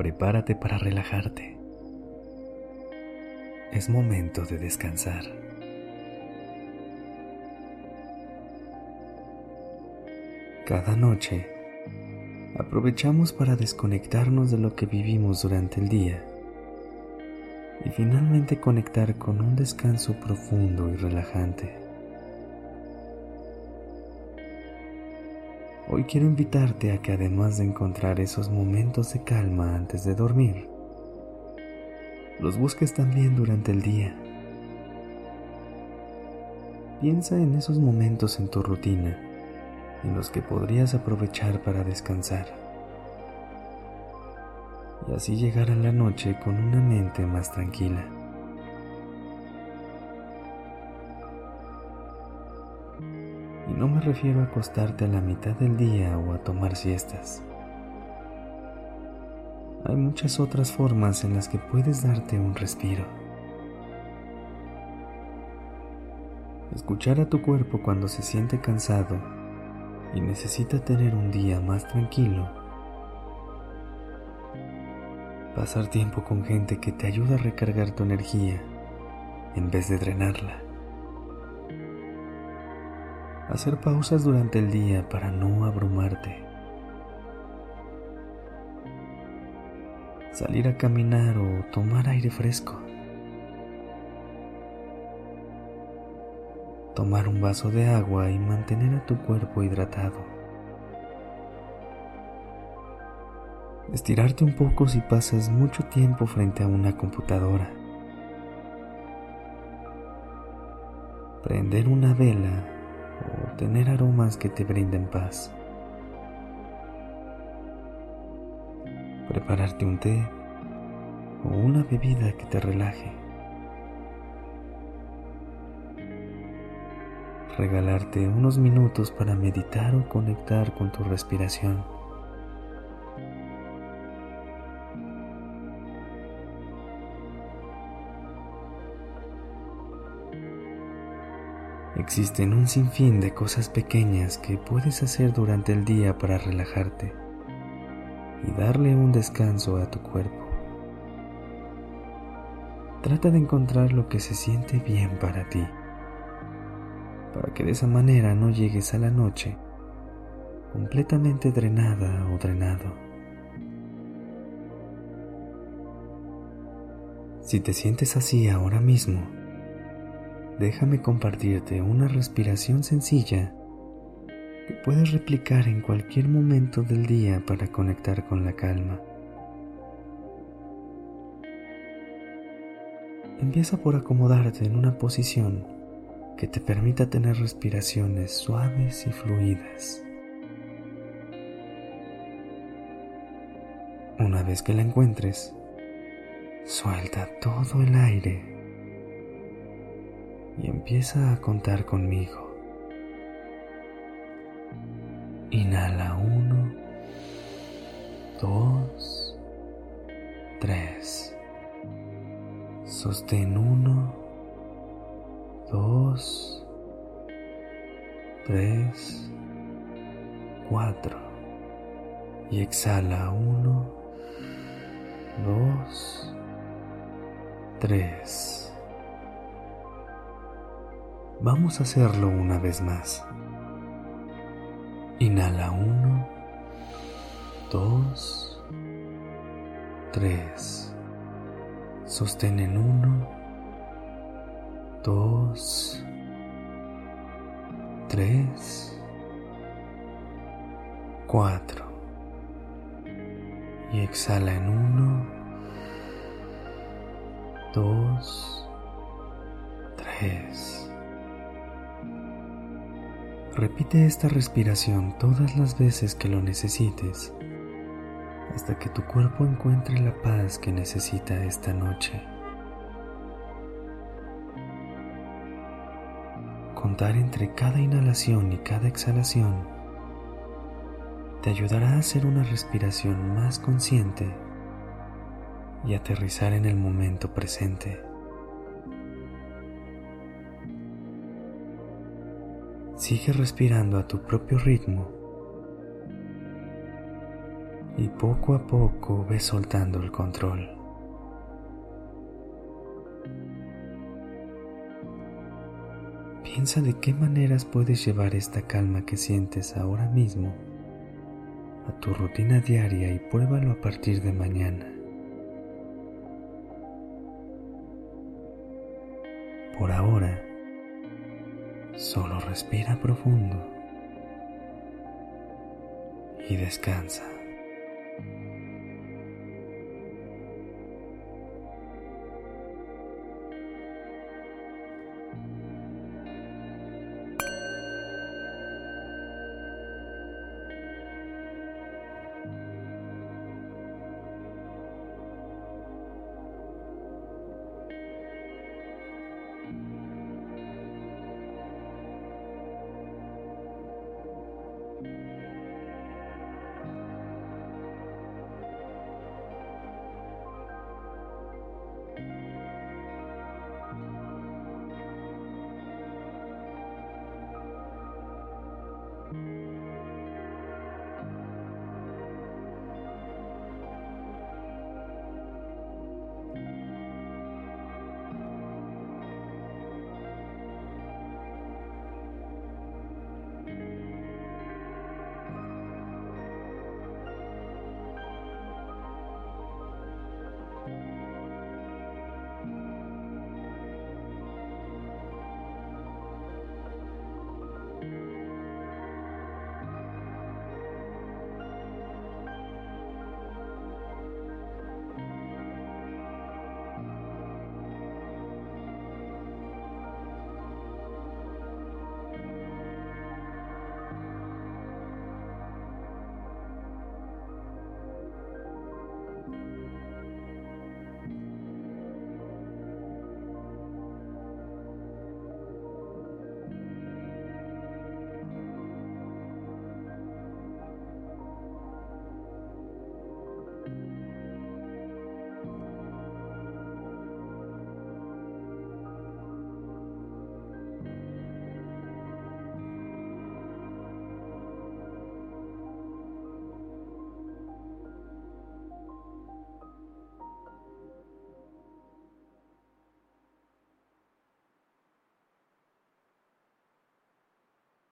Prepárate para relajarte. Es momento de descansar. Cada noche aprovechamos para desconectarnos de lo que vivimos durante el día y finalmente conectar con un descanso profundo y relajante. Hoy quiero invitarte a que además de encontrar esos momentos de calma antes de dormir, los busques también durante el día. Piensa en esos momentos en tu rutina en los que podrías aprovechar para descansar y así llegar a la noche con una mente más tranquila. Y no me refiero a acostarte a la mitad del día o a tomar siestas. Hay muchas otras formas en las que puedes darte un respiro. Escuchar a tu cuerpo cuando se siente cansado y necesita tener un día más tranquilo. Pasar tiempo con gente que te ayuda a recargar tu energía en vez de drenarla. Hacer pausas durante el día para no abrumarte. Salir a caminar o tomar aire fresco. tomar un vaso de agua y mantener a tu cuerpo hidratado. Estirarte un poco si pasas mucho tiempo frente a una computadora. Prender una vela tener aromas que te brinden paz. Prepararte un té o una bebida que te relaje. regalarte unos minutos para meditar o conectar con tu respiración. Existen un sinfín de cosas pequeñas que puedes hacer durante el día para relajarte y darle un descanso a tu cuerpo. Trata de encontrar lo que se siente bien para ti para que de esa manera no llegues a la noche completamente drenada o drenado. Si te sientes así ahora mismo, déjame compartirte una respiración sencilla que puedes replicar en cualquier momento del día para conectar con la calma. Empieza por acomodarte en una posición que te permita tener respiraciones suaves y fluidas. Una vez que la encuentres, suelta todo el aire y empieza a contar conmigo. Inhala uno, dos, tres. Sostén uno dos, tres, cuatro. Y exhala uno, dos, tres. Vamos a hacerlo una vez más. Inhala uno, dos, tres. Sostén en uno dos, tres, cuatro. Y exhala en uno, dos, tres. Repite esta respiración todas las veces que lo necesites hasta que tu cuerpo encuentre la paz que necesita esta noche. Contar entre cada inhalación y cada exhalación te ayudará a hacer una respiración más consciente y aterrizar en el momento presente. Sigue respirando a tu propio ritmo y poco a poco ve soltando el control. Piensa de qué maneras puedes llevar esta calma que sientes ahora mismo a tu rutina diaria y pruébalo a partir de mañana. Por ahora, Solo respira profundo y descansa.